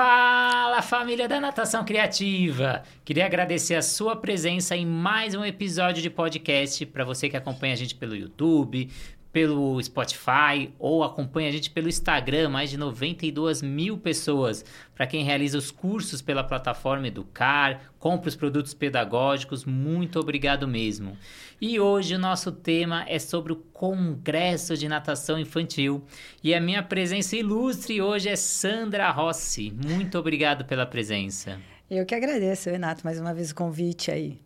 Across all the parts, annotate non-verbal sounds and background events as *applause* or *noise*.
Fala família da Natação Criativa! Queria agradecer a sua presença em mais um episódio de podcast para você que acompanha a gente pelo YouTube, pelo Spotify ou acompanha a gente pelo Instagram, mais de 92 mil pessoas. Para quem realiza os cursos pela plataforma Educar, compra os produtos pedagógicos, muito obrigado mesmo. E hoje o nosso tema é sobre o Congresso de Natação Infantil. E a minha presença ilustre hoje é Sandra Rossi. Muito obrigado pela presença. Eu que agradeço, Renato, mais uma vez o convite aí.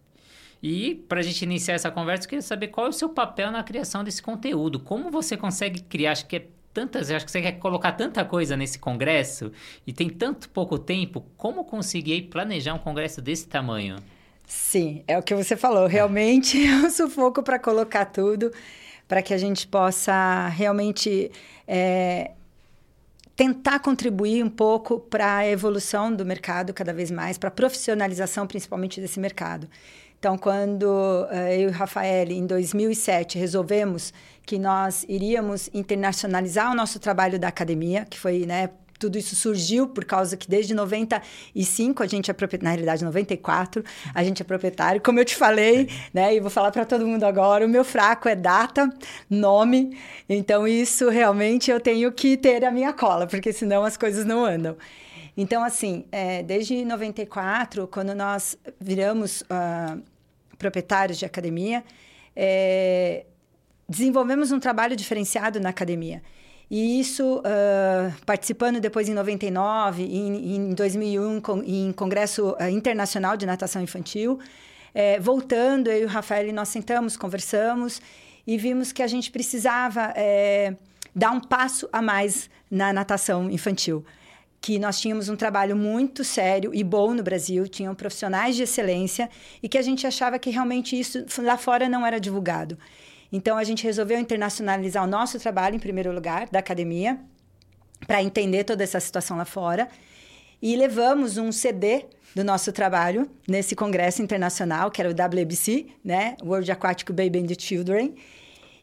E para a gente iniciar essa conversa, eu queria saber qual é o seu papel na criação desse conteúdo. Como você consegue criar? Acho que é tantas, acho que você quer colocar tanta coisa nesse congresso e tem tanto pouco tempo. Como conseguir planejar um congresso desse tamanho? Sim, é o que você falou. Realmente *laughs* é um sufoco para colocar tudo, para que a gente possa realmente é, tentar contribuir um pouco para a evolução do mercado cada vez mais, para a profissionalização principalmente desse mercado. Então, quando uh, eu e o Rafael, em 2007, resolvemos que nós iríamos internacionalizar o nosso trabalho da academia, que foi, né, tudo isso surgiu por causa que desde 95 a gente é proprietário, na realidade 94, a gente é proprietário. Como eu te falei, né, e vou falar para todo mundo agora, o meu fraco é data, nome. Então isso realmente eu tenho que ter a minha cola, porque senão as coisas não andam. Então, assim, é, desde 94, quando nós viramos uh, proprietários de academia, é, desenvolvemos um trabalho diferenciado na academia. E isso, uh, participando depois em 99, em, em 2001, com, em Congresso uh, Internacional de Natação Infantil, é, voltando, eu e o Rafael, nós sentamos, conversamos e vimos que a gente precisava é, dar um passo a mais na natação infantil que nós tínhamos um trabalho muito sério e bom no Brasil, tinham profissionais de excelência e que a gente achava que realmente isso lá fora não era divulgado. Então a gente resolveu internacionalizar o nosso trabalho em primeiro lugar da academia para entender toda essa situação lá fora e levamos um CD do nosso trabalho nesse congresso internacional que era o WBC, né, World Aquatic Baby and Children.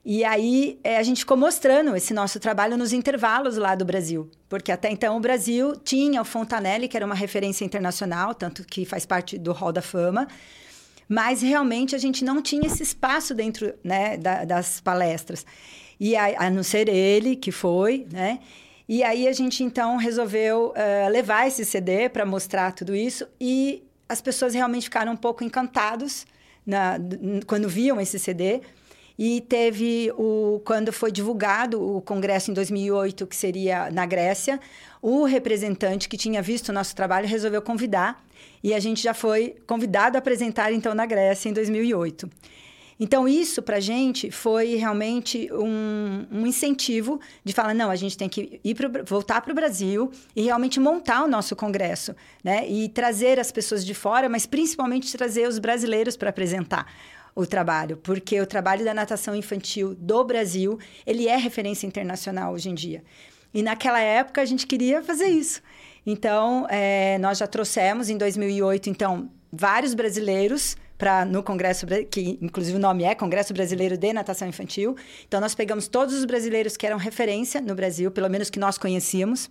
E aí é, a gente ficou mostrando esse nosso trabalho nos intervalos lá do Brasil, porque até então o Brasil tinha o Fontanelli, que era uma referência internacional, tanto que faz parte do Hall da Fama, mas realmente a gente não tinha esse espaço dentro né, da, das palestras. E a, a não ser ele, que foi, né? E aí a gente então resolveu uh, levar esse CD para mostrar tudo isso e as pessoas realmente ficaram um pouco encantados na, quando viam esse CD e teve o quando foi divulgado o congresso em 2008, que seria na Grécia, o representante que tinha visto o nosso trabalho resolveu convidar e a gente já foi convidado a apresentar então na Grécia em 2008. Então, isso para a gente foi realmente um, um, incentivo de falar: não, a gente tem que ir pro, voltar para o Brasil e realmente montar o nosso congresso, né? E trazer as pessoas de fora, mas principalmente trazer os brasileiros para apresentar o trabalho, porque o trabalho da natação infantil do Brasil, ele é referência internacional hoje em dia. E naquela época a gente queria fazer isso. Então, é, nós já trouxemos em 2008, então, vários brasileiros para no congresso que inclusive o nome é Congresso Brasileiro de Natação Infantil. Então nós pegamos todos os brasileiros que eram referência no Brasil, pelo menos que nós conhecíamos,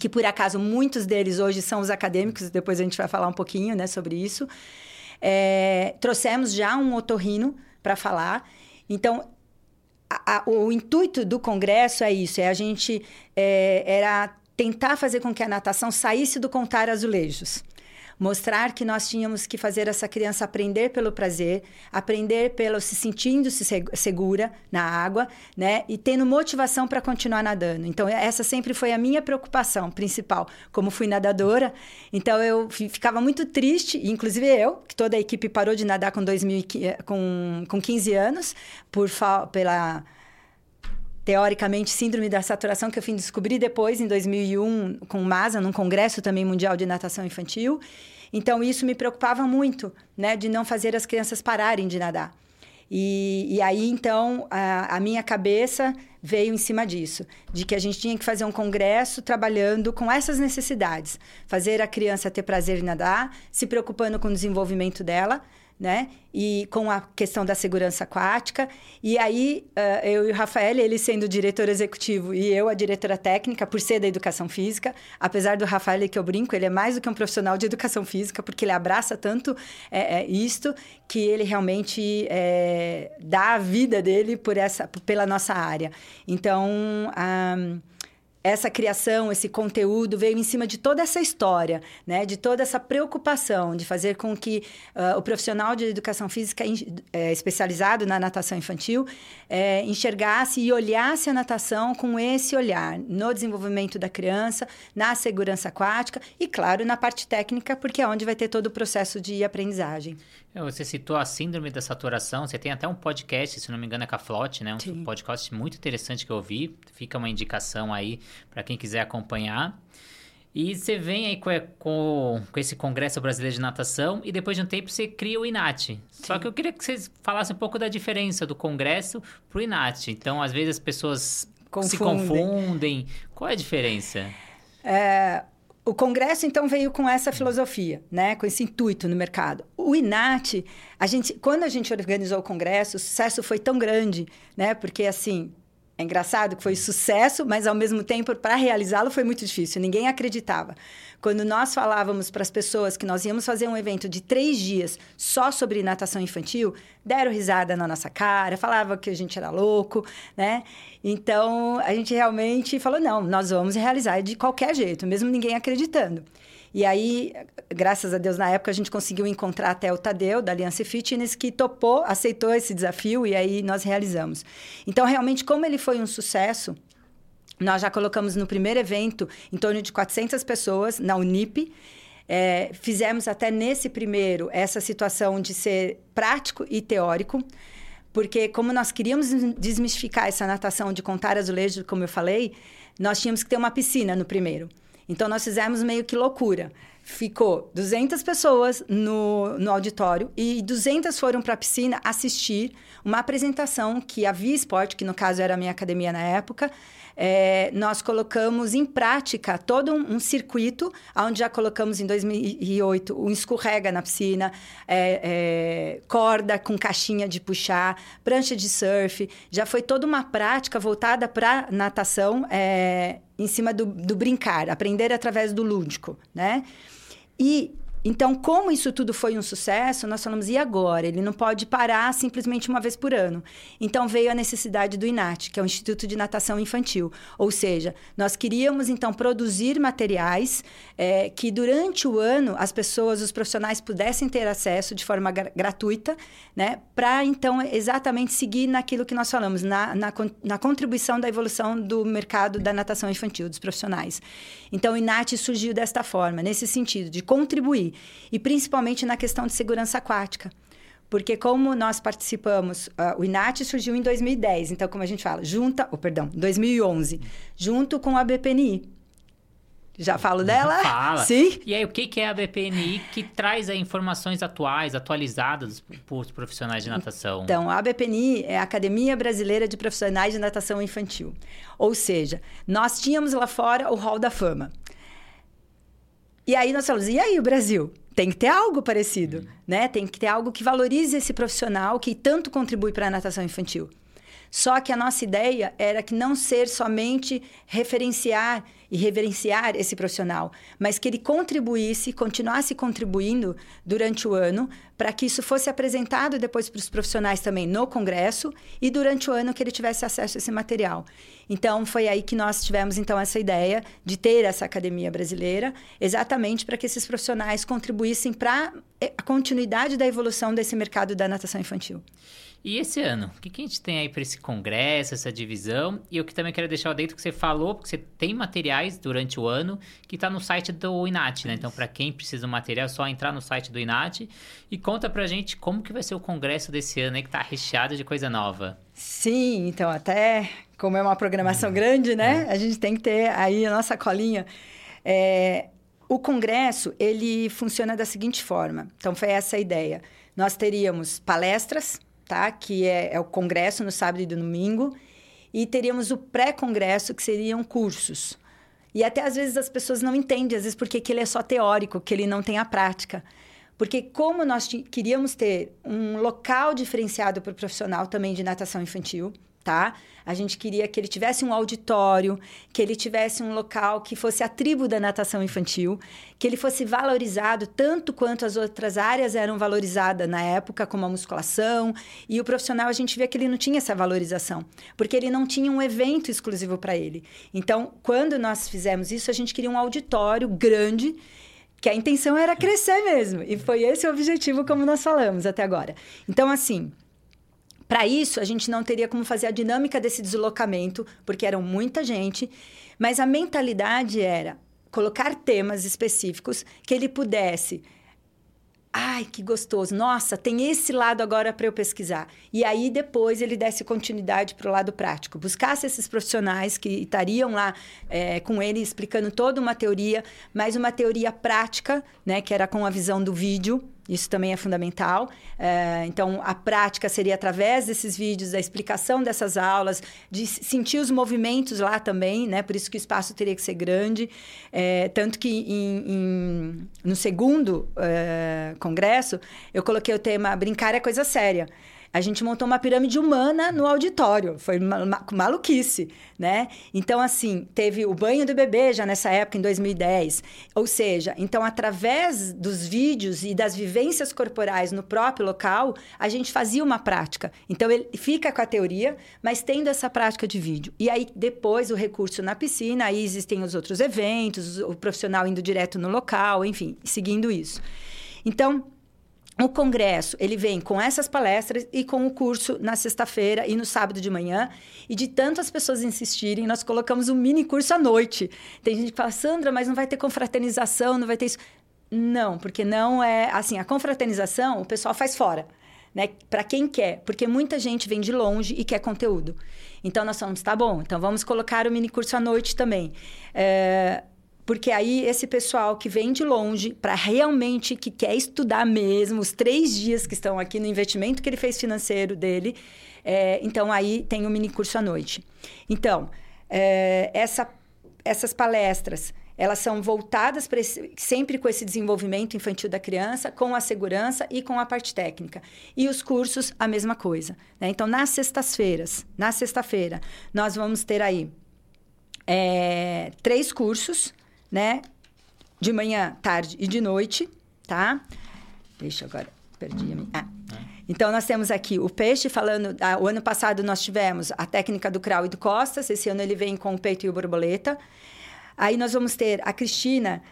que por acaso muitos deles hoje são os acadêmicos. Depois a gente vai falar um pouquinho, né, sobre isso. É, trouxemos já um otorrino para falar. Então, a, a, o intuito do congresso é isso: é a gente é, era tentar fazer com que a natação saísse do contar azulejos mostrar que nós tínhamos que fazer essa criança aprender pelo prazer, aprender pelo se sentindo -se segura na água, né? E tendo motivação para continuar nadando. Então, essa sempre foi a minha preocupação principal, como fui nadadora. Então, eu ficava muito triste, inclusive eu, que toda a equipe parou de nadar com, 2000, com, com 15 anos, por pela teoricamente, síndrome da saturação, que eu fui descobrir depois, em 2001, com MASA, num congresso também mundial de natação infantil. Então, isso me preocupava muito, né? De não fazer as crianças pararem de nadar. E, e aí, então, a, a, minha cabeça veio em cima disso, de que a gente tinha que fazer um congresso trabalhando com essas necessidades. Fazer a criança ter prazer em nadar, se preocupando com o desenvolvimento dela, né? E com a questão da segurança aquática. E aí, uh, eu e o Rafael, ele sendo o diretor executivo e eu a diretora técnica, por ser da educação física. Apesar do Rafael, que eu brinco, ele é mais do que um profissional de educação física, porque ele abraça tanto é, é, isto que ele realmente é, dá a vida dele por essa, pela nossa área. Então, um, essa criação, esse conteúdo veio em cima de toda essa história, né? De toda essa preocupação de fazer com que uh, o profissional de educação física é, especializado na natação infantil é, enxergasse e olhasse a natação com esse olhar no desenvolvimento da criança, na segurança aquática e, claro, na parte técnica, porque é onde vai ter todo o processo de aprendizagem. É, você citou a síndrome da saturação. Você tem até um podcast, se não me engano, é com a Flote, né? Um Sim. podcast muito interessante que eu ouvi. Fica uma indicação aí para quem quiser acompanhar. E você vem aí com, com, com, esse Congresso Brasileiro de Natação e depois de um tempo você cria o INAT. Só que eu queria que vocês falassem um pouco da diferença do Congresso para o INAT. Então, às vezes as pessoas confundem. se confundem. Qual é a diferença? É, o Congresso, então, veio com essa filosofia, né? com esse intuito no mercado. O INAT, a gente, quando a gente organizou o Congresso, o sucesso foi tão grande, né? porque, assim, é engraçado que foi sucesso, mas ao mesmo tempo, para realizá-lo foi muito difícil. Ninguém acreditava. Quando nós falávamos para as pessoas que nós íamos fazer um evento de três dias só sobre natação infantil, deram risada na nossa cara, falavam que a gente era louco, né? Então, a gente realmente falou: não, nós vamos realizar de qualquer jeito, mesmo ninguém acreditando. E aí, graças a Deus, na época a gente conseguiu encontrar até o Tadeu, da Aliança Fitness, que topou, aceitou esse desafio e aí nós realizamos. Então, realmente, como ele foi um sucesso, nós já colocamos no primeiro evento em torno de 400 pessoas na Unip. É, fizemos até nesse primeiro essa situação de ser prático e teórico, porque como nós queríamos desmistificar essa natação de contar azulejos, como eu falei, nós tínhamos que ter uma piscina no primeiro. Então, nós fizemos meio que loucura. Ficou 200 pessoas no, no auditório e 200 foram para a piscina assistir uma apresentação que a Via Esporte, que no caso era a minha academia na época, é, nós colocamos em prática todo um, um, circuito, onde já colocamos em 2008 um escorrega na piscina, é, é, corda com caixinha de puxar, prancha de surf. Já foi toda uma prática voltada para natação é, em cima do, do brincar, aprender através do lúdico, né? E então, como isso tudo foi um sucesso, nós falamos, e agora? Ele não pode parar simplesmente uma vez por ano. Então, veio a necessidade do INAT, que é o Instituto de Natação Infantil. Ou seja, nós queríamos, então, produzir materiais é, que, durante o ano, as pessoas, os profissionais, pudessem ter acesso de forma gratuita, né? Para, então, exatamente seguir naquilo que nós falamos, na, na, na contribuição da evolução do mercado da natação infantil, dos profissionais. Então, o INAT surgiu desta forma, nesse sentido, de contribuir e principalmente na questão de segurança aquática. Porque como nós participamos, uh, o INAT surgiu em 2010, então como a gente fala, junta, oh, perdão, 2011, junto com a BPNI. Já falo *laughs* dela? Fala. Sim. E aí, o que é a BPNI que traz informações atuais, atualizadas para os profissionais de natação? Então, a BPNI é a Academia Brasileira de Profissionais de Natação Infantil. Ou seja, nós tínhamos lá fora o Hall da Fama. E aí nós falamos, e aí o Brasil? Tem que ter algo parecido, né? Tem que ter algo que valorize esse profissional que tanto contribui para a natação infantil. Só que a nossa ideia era que não ser somente referenciar e reverenciar esse profissional, mas que ele contribuísse, continuasse contribuindo durante o ano, para que isso fosse apresentado depois para os profissionais também no congresso e durante o ano que ele tivesse acesso a esse material. Então foi aí que nós tivemos então essa ideia de ter essa academia brasileira, exatamente para que esses profissionais contribuíssem para a continuidade da evolução desse mercado da natação infantil. E esse ano, o que, que a gente tem aí para esse congresso, essa divisão? E eu que também quero deixar dentro que você falou, porque você tem materiais durante o ano que está no site do INAT, né? Então, para quem precisa do material, é só entrar no site do INAT e conta para a gente como que vai ser o congresso desse ano aí, que está recheado de coisa nova. Sim, então até como é uma programação grande, né? É. A gente tem que ter aí a nossa colinha. É, o congresso, ele funciona da seguinte forma. Então, foi essa a ideia. Nós teríamos palestras, tá? Que é, é o congresso no sábado e domingo. E teríamos o pré-congresso, que seriam cursos. E até às vezes as pessoas não entendem, às vezes, porque que ele é só teórico, que ele não tem a prática. Porque como nós queríamos ter um local diferenciado para o profissional também de natação infantil, tá? A gente queria que ele tivesse um auditório, que ele tivesse um local que fosse a tribo da natação infantil, que ele fosse valorizado tanto quanto as outras áreas eram valorizadas na época, como a musculação. E o profissional, a gente via que ele não tinha essa valorização, porque ele não tinha um evento exclusivo para ele. Então, quando nós fizemos isso, a gente queria um auditório grande que a intenção era crescer mesmo. E foi esse o objetivo, como nós falamos até agora. Então, assim, para isso, a gente não teria como fazer a dinâmica desse deslocamento, porque eram muita gente, mas a mentalidade era colocar temas específicos que ele pudesse Ai, que gostoso. Nossa, tem esse lado agora para eu pesquisar. E aí depois ele desse continuidade para o lado prático. Buscasse esses profissionais que estariam lá é, com ele explicando toda uma teoria, mas uma teoria prática, né, que era com a visão do vídeo, isso também é fundamental. É, então, a prática seria através desses vídeos, da explicação dessas aulas, de sentir os movimentos lá também, né? Por isso que o espaço teria que ser grande. É, tanto que em, em, no segundo é, congresso, eu coloquei o tema Brincar é coisa séria a gente montou uma pirâmide humana no auditório. Foi maluquice, né? Então, assim, teve o banho do bebê já nessa época, em 2010. Ou seja, então, através dos vídeos e das vivências corporais no próprio local, a gente fazia uma prática. Então, ele fica com a teoria, mas tendo essa prática de vídeo. E aí, depois, o recurso na piscina, aí existem os outros eventos, o profissional indo direto no local, enfim, seguindo isso. Então, o congresso, ele vem com essas palestras e com o curso na sexta-feira e no sábado de manhã. E de tantas pessoas insistirem, nós colocamos um mini curso à noite. Tem gente que fala, Sandra, mas não vai ter confraternização, não vai ter isso. Não, porque não é assim, a confraternização o pessoal faz fora, né? Para quem quer, porque muita gente vem de longe e quer conteúdo. Então nós falamos, tá bom, então vamos colocar o mini curso à noite também. É, porque aí esse pessoal que vem de longe para realmente que quer estudar mesmo, os três dias que estão aqui no investimento que ele fez financeiro dele, é, então aí tem o um mini curso à noite. Então, é, essa, essas palestras elas são voltadas sempre com esse desenvolvimento infantil da criança, com a segurança e com a parte técnica. E os cursos, a mesma coisa. Né? Então, nas sextas-feiras, na sexta-feira, nós vamos ter aí é, três cursos né? De manhã, tarde e de noite, tá? Deixa agora, perdi a minha. Ah. Então, nós temos aqui o peixe falando. Ah, o ano passado nós tivemos a técnica do crawl e do costas. Esse ano ele vem com o peito e o borboleta. Aí nós vamos ter a Cristina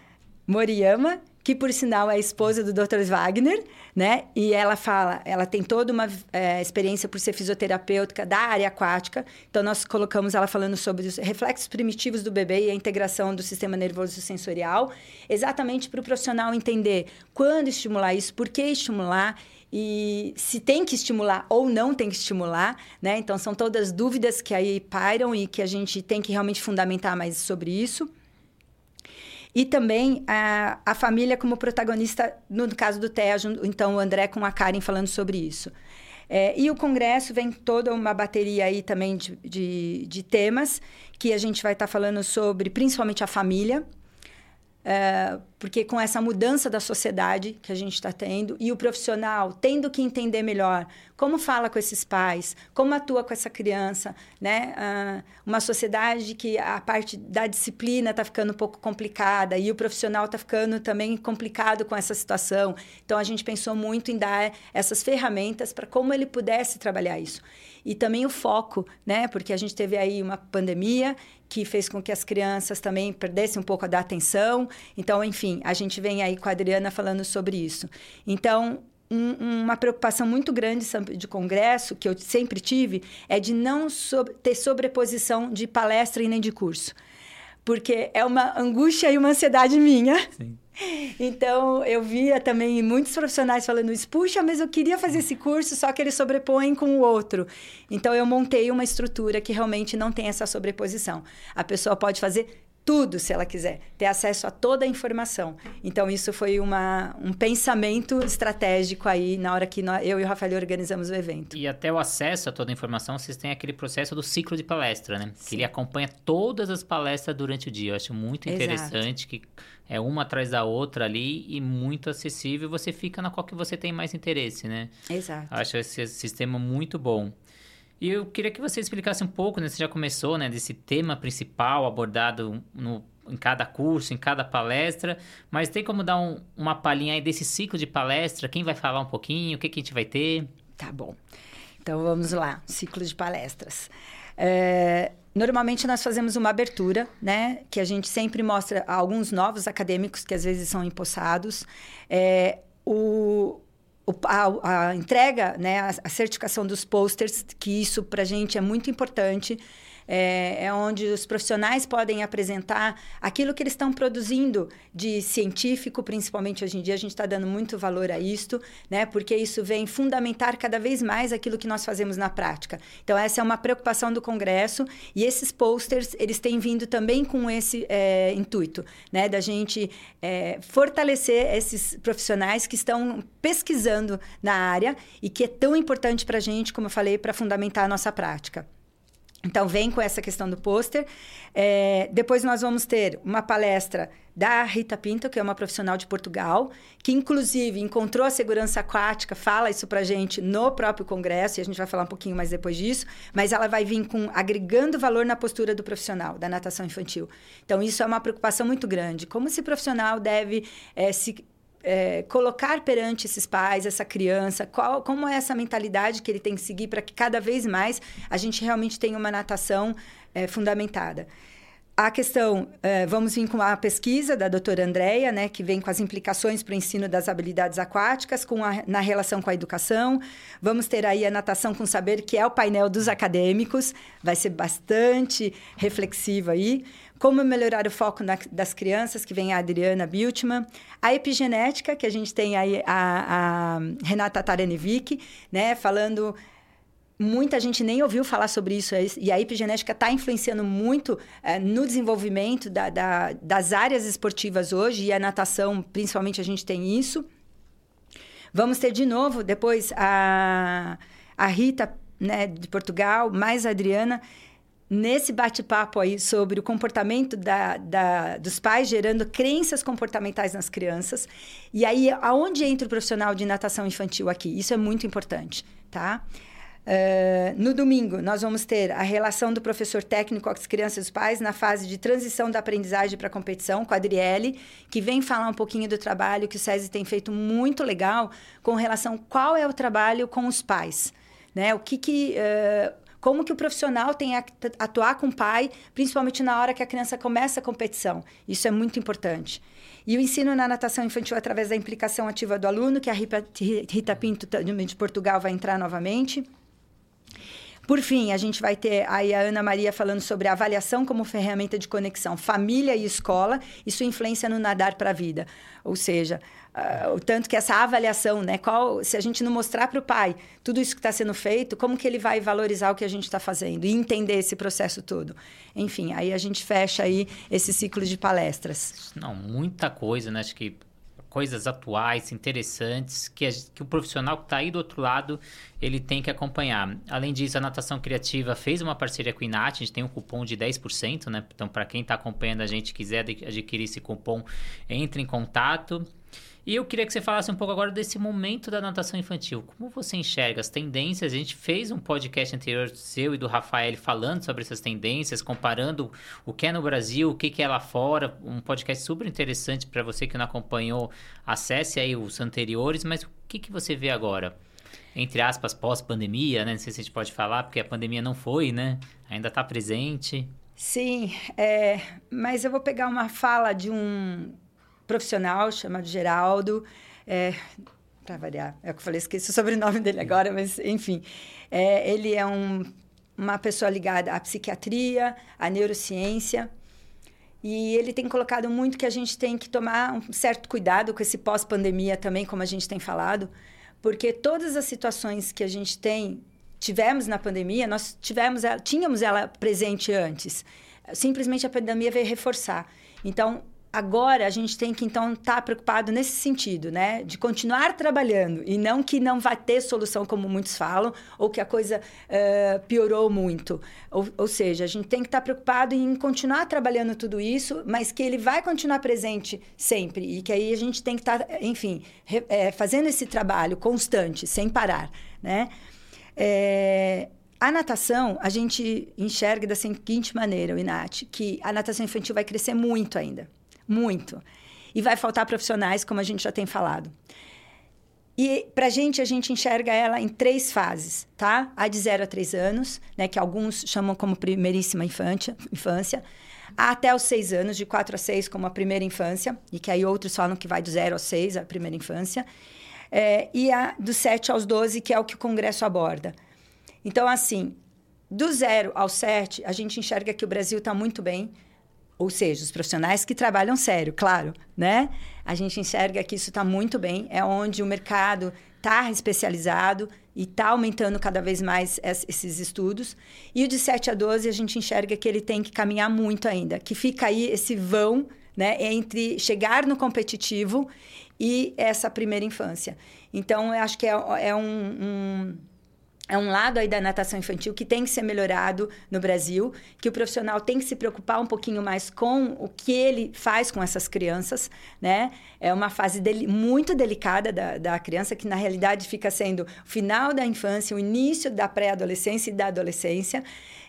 Moriyama, que por sinal é a esposa do Dr. Wagner, né? E ela fala, ela tem toda uma é, experiência por ser fisioterapeuta da área aquática. Então nós colocamos ela falando sobre os reflexos primitivos do bebê e a integração do sistema nervoso sensorial, exatamente para o profissional entender quando estimular isso, por que estimular e se tem que estimular ou não tem que estimular, né? Então são todas dúvidas que aí pairam e que a gente tem que realmente fundamentar mais sobre isso. E também a, a família como protagonista, no caso do Tejo, então o André com a Karen falando sobre isso. É, e o Congresso vem toda uma bateria aí também de, de, de temas que a gente vai estar tá falando sobre, principalmente a família, é, porque com essa mudança da sociedade que a gente está tendo e o profissional tendo que entender melhor como fala com esses pais, como atua com essa criança, né? Uh, uma sociedade que a parte da disciplina está ficando um pouco complicada e o profissional está ficando também complicado com essa situação. Então a gente pensou muito em dar essas ferramentas para como ele pudesse trabalhar isso e também o foco, né? Porque a gente teve aí uma pandemia que fez com que as crianças também perdessem um pouco da atenção. Então, enfim, a gente vem aí com a Adriana falando sobre isso. Então, um, uma preocupação muito grande de congresso, que eu sempre tive, é de não ter sobreposição de palestra e nem de curso. Porque é uma angústia e uma ansiedade minha. Sim. *laughs* Então, eu via também muitos profissionais falando isso, puxa, mas eu queria fazer esse curso, só que ele sobrepõe com o outro. Então, eu montei uma estrutura que realmente não tem essa sobreposição. A pessoa pode fazer tudo, se ela quiser, ter acesso a toda a informação. Então, isso foi uma, um pensamento estratégico aí na hora que nós, eu e o Rafael organizamos o evento. E até o acesso a toda a informação, vocês têm aquele processo do ciclo de palestra, né? Sim. Que ele acompanha todas as palestras durante o dia. Eu acho muito interessante Exato. que é uma atrás da outra ali e muito acessível. Você fica na qual que você tem mais interesse, né? Exato. Acho esse sistema muito bom. E eu queria que você explicasse um pouco, né? Você já começou, né? Desse tema principal abordado no, em cada curso, em cada palestra. Mas tem como dar um, uma palhinha aí desse ciclo de palestra? Quem vai falar um pouquinho? O que, que a gente vai ter? Tá bom. Então, vamos lá. Ciclo de palestras. É, normalmente nós fazemos uma abertura, né? Que a gente sempre mostra alguns novos acadêmicos que às vezes são empossados. É, o, a, a, entrega, né, a, certificação dos posters, que isso para a gente é muito importante é, é onde os profissionais podem apresentar aquilo que eles estão produzindo de científico, principalmente hoje em dia, a gente está dando muito valor a isto, né? Porque isso vem fundamentar cada vez mais aquilo que nós fazemos na prática. Então, essa é uma preocupação do Congresso e esses posters, eles têm vindo também com esse é, intuito, né? Da gente é, fortalecer esses profissionais que estão pesquisando na área e que é tão importante para a gente, como eu falei, para fundamentar a nossa prática. Então, vem com essa questão do pôster. É, depois, nós vamos ter uma palestra da Rita Pinto, que é uma profissional de Portugal, que, inclusive, encontrou a segurança aquática, fala isso para gente no próprio congresso, e a gente vai falar um pouquinho mais depois disso, mas ela vai vir com agregando valor na postura do profissional, da natação infantil. Então, isso é uma preocupação muito grande. Como esse profissional deve é, se é, colocar perante esses pais, essa criança, qual, como é essa mentalidade que ele tem que seguir para que cada vez mais a gente realmente tenha uma natação é, fundamentada. A questão, é, vamos vir com a pesquisa da doutora Andréia, né, que vem com as implicações para o ensino das habilidades aquáticas, com a, na relação com a educação. Vamos ter aí a natação com saber, que é o painel dos acadêmicos, vai ser bastante reflexivo aí. Como melhorar o foco na, das crianças, que vem a Adriana Biltman. A epigenética, que a gente tem aí a, a Renata Taranevic, né, falando muita gente nem ouviu falar sobre isso e a epigenética está influenciando muito é, no desenvolvimento da, da, das áreas esportivas hoje e a natação principalmente a gente tem isso vamos ter de novo depois a, a Rita né, de Portugal mais a Adriana nesse bate-papo aí sobre o comportamento da, da, dos pais gerando crenças comportamentais nas crianças. E aí, aonde entra o profissional de natação infantil aqui? Isso é muito importante, tá? Uh, no domingo, nós vamos ter a relação do professor técnico com as crianças e os pais na fase de transição da aprendizagem para a competição, com a Adriele, que vem falar um pouquinho do trabalho que o SESI tem feito muito legal com relação qual é o trabalho com os pais. Né? O que, que uh, como que o profissional tem que atuar com o pai, principalmente na hora que a criança começa a competição. Isso é muito importante. E o ensino na natação infantil através da implicação ativa do aluno, que a Rita Pinto de Portugal vai entrar novamente. Por fim, a gente vai ter aí a Ana Maria falando sobre a avaliação como ferramenta de conexão família e escola e sua influência no nadar para a vida. Ou seja, uh, o tanto que essa avaliação, né? Qual, se a gente não mostrar para o pai tudo isso que está sendo feito, como que ele vai valorizar o que a gente está fazendo e entender esse processo todo? Enfim, aí a gente fecha aí esse ciclo de palestras. Não, muita coisa, né? Acho que coisas atuais, interessantes, que, a, que o profissional que está aí do outro lado, ele tem que acompanhar. Além disso, a Natação Criativa fez uma parceria com o Inat, a gente tem um cupom de 10%, né? Então, para quem está acompanhando a gente quiser adquirir esse cupom, entre em contato. E eu queria que você falasse um pouco agora desse momento da natação infantil. Como você enxerga as tendências? A gente fez um podcast anterior seu e do Rafael falando sobre essas tendências, comparando o que é no Brasil, o que é lá fora. Um podcast super interessante para você que não acompanhou. Acesse aí os anteriores, mas o que, que você vê agora? Entre aspas, pós-pandemia, né? Não sei se a gente pode falar, porque a pandemia não foi, né? Ainda está presente. Sim, é, mas eu vou pegar uma fala de um profissional chamado Geraldo. É, para variar, é o que eu falei, esqueci o sobrenome dele agora, mas enfim. É, ele é um, uma pessoa ligada à psiquiatria, à neurociência. E ele tem colocado muito que a gente tem que tomar um certo cuidado com esse pós-pandemia também, como a gente tem falado, porque todas as situações que a gente tem, tivemos na pandemia, nós tivemos, tínhamos ela presente antes simplesmente a pandemia veio reforçar. Então, agora a gente tem que então estar tá preocupado nesse sentido, né, de continuar trabalhando e não que não vai ter solução como muitos falam ou que a coisa uh, piorou muito. Ou, ou, seja, a gente tem que estar tá preocupado em continuar trabalhando tudo isso, mas que ele vai continuar presente sempre e que aí a gente tem que estar, tá, enfim, re, é, fazendo esse trabalho constante, sem parar, né? É, a natação, a gente enxerga da seguinte maneira, o Inat, que a natação infantil vai crescer muito ainda muito. E vai faltar profissionais, como a gente já tem falado. E para a gente, a gente enxerga ela em três fases, tá? A de 0 a 3 anos, né, que alguns chamam como primeiríssima infância, infância. A até os 6 anos, de 4 a 6 como a primeira infância, e que aí outros falam que vai do 0 aos 6, a primeira infância. É, e a dos 7 aos 12, que é o que o Congresso aborda. Então, assim, do 0 ao 7, a gente enxerga que o Brasil está muito bem ou seja, os profissionais que trabalham sério, claro, né? A gente enxerga que isso está muito bem, é onde o mercado está especializado e está aumentando cada vez mais esses estudos. E o de 7 a 12, a gente enxerga que ele tem que caminhar muito ainda, que fica aí esse vão né, entre chegar no competitivo e essa primeira infância. Então, eu acho que é, é um, um é um lado aí da natação infantil que tem que ser melhorado no Brasil, que o profissional tem que se preocupar um pouquinho mais com o que ele faz com essas crianças, né? É uma fase dele, muito delicada da, da criança, que na realidade fica sendo o final da infância, o início da pré-adolescência e da adolescência.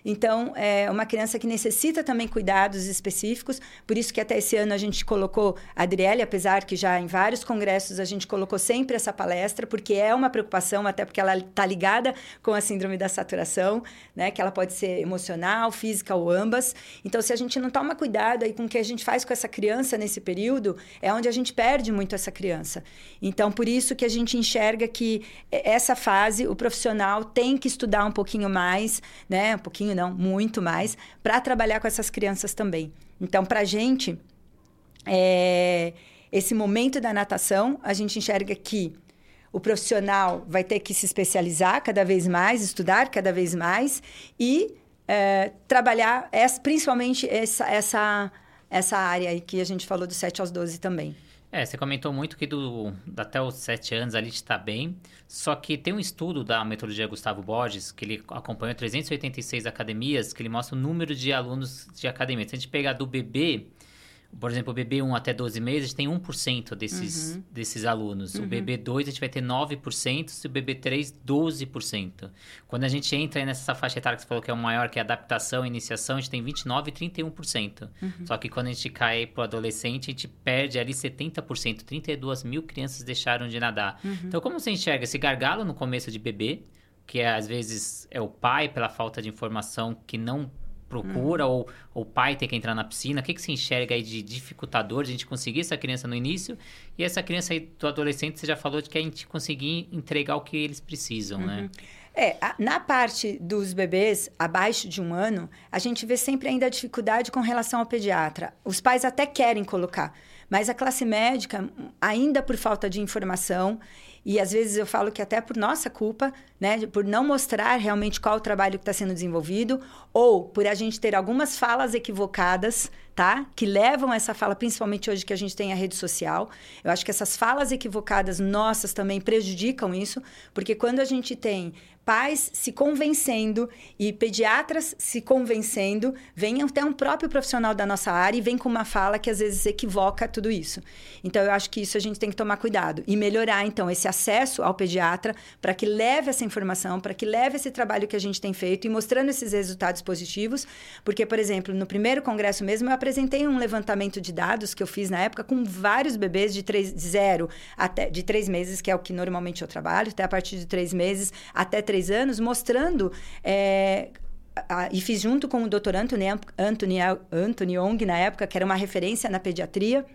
Então, é uma criança que necessita também cuidados específicos, por isso que até esse ano a gente colocou a Adriele, apesar que já em vários congressos a gente colocou sempre essa palestra, porque é uma preocupação, até porque ela está ligada com a síndrome da saturação, né? Que ela pode ser emocional, física ou ambas. Então, se a gente não toma cuidado aí com o que a gente faz com essa criança nesse período, é onde a gente perde muito essa criança. Então, por isso que a gente enxerga que essa fase, o profissional tem que estudar um pouquinho mais, né? Um pouquinho não, muito mais, para trabalhar com essas crianças também. Então, para a gente, é, esse momento da natação, a gente enxerga que o profissional vai ter que se especializar cada vez mais, estudar cada vez mais e é, trabalhar essa, principalmente essa, essa, essa área aí que a gente falou dos 7 aos 12 também. É, você comentou muito que do, até os 7 anos ali está bem, só que tem um estudo da metodologia Gustavo Borges, que ele acompanhou 386 academias, que ele mostra o número de alunos de academia. Se a gente pegar do bebê por exemplo, o bebê 1 até 12 meses, a gente tem 1% desses, uhum. desses alunos. Uhum. O bebê 2, a gente vai ter 9%, e o bebê 3, 12%. Quando a gente entra nessa faixa etária que você falou que é o maior, que é adaptação e iniciação, a gente tem 29% e 31%. Uhum. Só que quando a gente cai para o adolescente, a gente perde ali 70%. 32 mil crianças deixaram de nadar. Uhum. Então, como você enxerga esse gargalo no começo de bebê, que é, às vezes é o pai, pela falta de informação, que não procura, uhum. ou, ou o pai ter que entrar na piscina? O que, que se enxerga aí de dificultador de a gente conseguir essa criança no início? E essa criança aí do adolescente, você já falou de que a gente conseguir entregar o que eles precisam, né? uhum. né? É, na parte dos bebês abaixo de um ano, a gente vê sempre ainda a dificuldade com relação ao pediatra. Os pais até querem colocar, mas a classe médica, ainda por falta de informação, e às vezes eu falo que até por nossa culpa, né, por não mostrar realmente qual o trabalho que está sendo desenvolvido, ou por a gente ter algumas falas equivocadas, tá? Que levam essa fala, principalmente hoje que a gente tem a rede social. Eu acho que essas falas equivocadas nossas também prejudicam isso, porque quando a gente tem pais se convencendo e pediatras se convencendo, vem até um próprio profissional da nossa área e vem com uma fala que às vezes equivoca tudo isso. Então eu acho que isso a gente tem que tomar cuidado e melhorar então esse acesso ao pediatra para que leve essa informação, para que leve esse trabalho que a gente tem feito e mostrando esses resultados positivos, porque por exemplo, no primeiro congresso mesmo eu um levantamento de dados que eu fiz na época com vários bebês de, três, de zero até de três meses, que é o que normalmente eu trabalho, até a partir de três meses até três anos, mostrando. É, e fiz junto com o Dr. Anthony, Anthony, Anthony Ong, na época, que era uma referência na pediatria.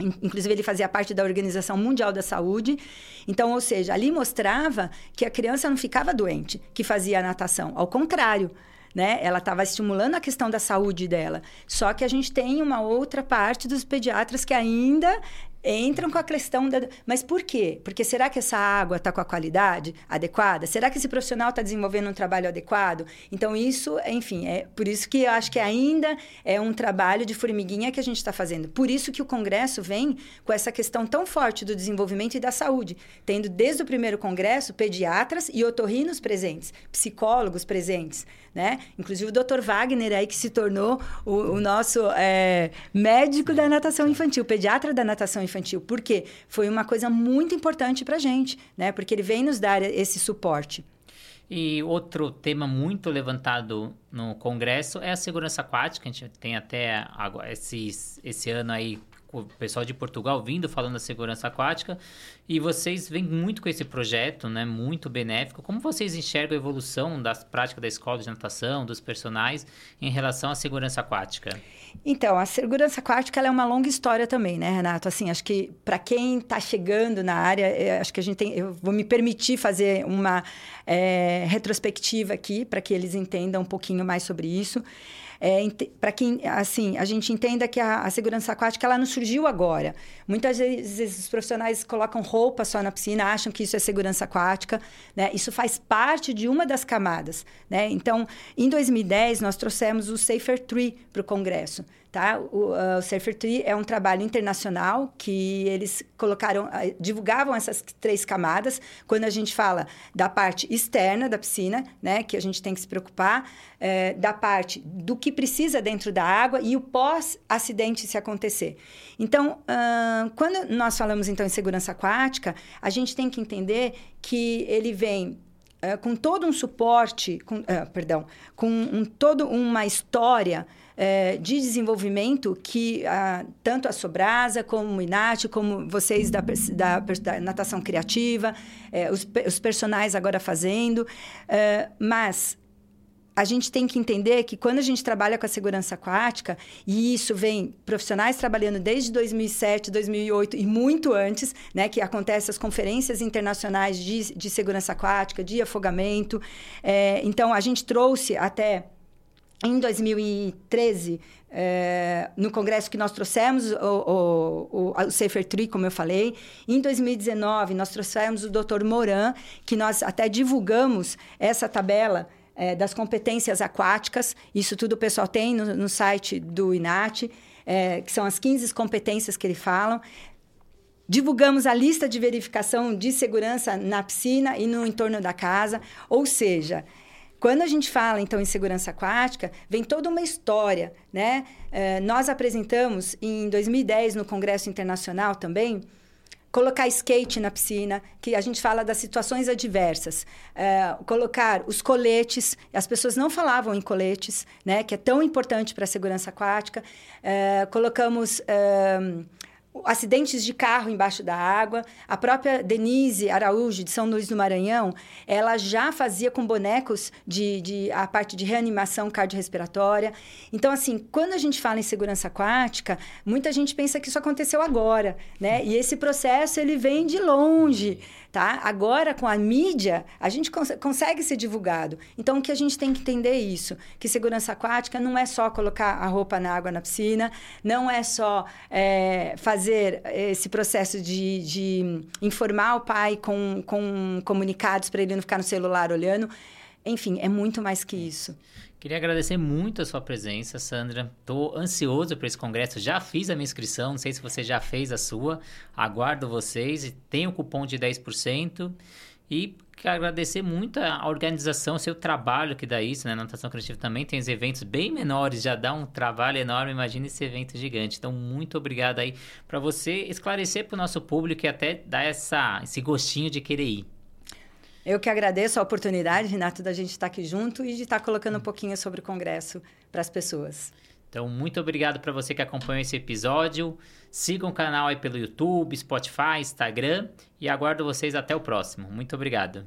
Inclusive, ele fazia parte da Organização Mundial da Saúde. Então, ou seja, ali mostrava que a criança não ficava doente, que fazia natação. Ao contrário, né? Ela estava estimulando a questão da saúde dela. Só que a gente tem uma outra parte dos pediatras que ainda entram com a questão da. Mas por quê? Porque será que essa água está com a qualidade adequada? Será que esse profissional está desenvolvendo um trabalho adequado? Então, isso, enfim, é por isso que eu acho que ainda é um trabalho de formiguinha que a gente está fazendo. Por isso que o Congresso vem com essa questão tão forte do desenvolvimento e da saúde, tendo desde o primeiro Congresso pediatras e otorrinos presentes, psicólogos presentes né? Inclusive o Dr. Wagner aí que se tornou o, o nosso é, médico da natação infantil, pediatra da natação infantil. Por quê? Foi uma coisa muito importante para a gente, né? Porque ele vem nos dar esse suporte. E outro tema muito levantado no Congresso é a segurança aquática. A gente tem até agora, esse, esse ano aí o pessoal de Portugal vindo falando da segurança aquática e vocês vêm muito com esse projeto, né, muito benéfico. Como vocês enxergam a evolução das práticas da escola de natação, dos personagens em relação à segurança aquática? Então, a segurança aquática é uma longa história também, né, Renato? Assim, acho que para quem está chegando na área, é, acho que a gente tem, eu vou me permitir fazer uma é, retrospectiva aqui para que eles entendam um pouquinho mais sobre isso. É, para quem, assim, a gente entenda que a, a, segurança aquática ela não surgiu agora. Muitas vezes os profissionais colocam roupa só na piscina, acham que isso é segurança aquática, né? Isso faz parte de uma das camadas, né? Então, em 2010 nós trouxemos o Safer Tree para o Congresso. Tá? O, uh, o Surfer Tree é um trabalho internacional que eles colocaram, uh, divulgavam essas três camadas. Quando a gente fala da parte externa da piscina, né, que a gente tem que se preocupar, é, da parte do que precisa dentro da água e o pós-acidente se acontecer. Então, uh, quando nós falamos então em segurança aquática, a gente tem que entender que ele vem uh, com todo um suporte, com, uh, perdão, com um, todo uma história é, de desenvolvimento que ah, tanto a Sobrasa, como o Inat, como vocês da, da, da natação criativa, os, os personagens agora fazendo, mas a gente tem que entender que quando a gente trabalha com a segurança aquática, e isso vem profissionais trabalhando desde 2007, 2008 e muito antes, né, que acontecem as conferências internacionais de, de segurança aquática, de afogamento. É, então, a gente trouxe até em 2013, é, no congresso que nós trouxemos o, o, o, o Safer Tree, como eu falei. Em 2019, nós trouxemos o Dr. Moran, que nós até divulgamos essa tabela é, das competências aquáticas. Isso tudo o pessoal tem no, no site do INAT, é, que são as 15 competências que ele falam. Divulgamos a lista de verificação de segurança na piscina e no entorno da casa, ou seja, quando a gente fala, então, em segurança aquática, vem toda uma história, né? É, nós apresentamos, em 2010, no Congresso Internacional também, colocar skate na piscina, que a gente fala das situações adversas, é, colocar os coletes, as pessoas não falavam em coletes, né, que é tão importante para a segurança aquática, é, colocamos é, acidentes de carro embaixo da água. A própria Denise Araújo, de São Luís do Maranhão, ela já fazia com bonecos de, de a parte de reanimação cardiorrespiratória. Então, assim, quando a gente fala em segurança aquática, muita gente pensa que isso aconteceu agora, né? E esse processo, ele vem de longe, tá? Agora, com a mídia, a gente cons consegue ser divulgado. Então, o que a gente tem que entender é isso, que segurança aquática não é só colocar a roupa na água na piscina, não é só é, fazer esse processo de, de informar o pai com, com comunicados para ele não ficar no celular olhando. Enfim, é muito mais que isso. Queria agradecer muito a sua presença, Sandra. Estou ansioso para esse congresso. Já fiz a minha inscrição, não sei se você já fez a sua. Aguardo vocês e tem o cupom de 10%. E quero agradecer muito a organização, o seu trabalho que dá isso, né? Na Natação Criativa também tem os eventos bem menores, já dá um trabalho enorme, imagina esse evento gigante. Então, muito obrigado aí para você esclarecer para o nosso público e até dar essa, esse gostinho de querer ir. Eu que agradeço a oportunidade, Renato, da gente estar aqui junto e de estar colocando um pouquinho sobre o Congresso para as pessoas. Então, muito obrigado para você que acompanhou esse episódio. Sigam o canal aí pelo YouTube, Spotify, Instagram e aguardo vocês até o próximo. Muito obrigado.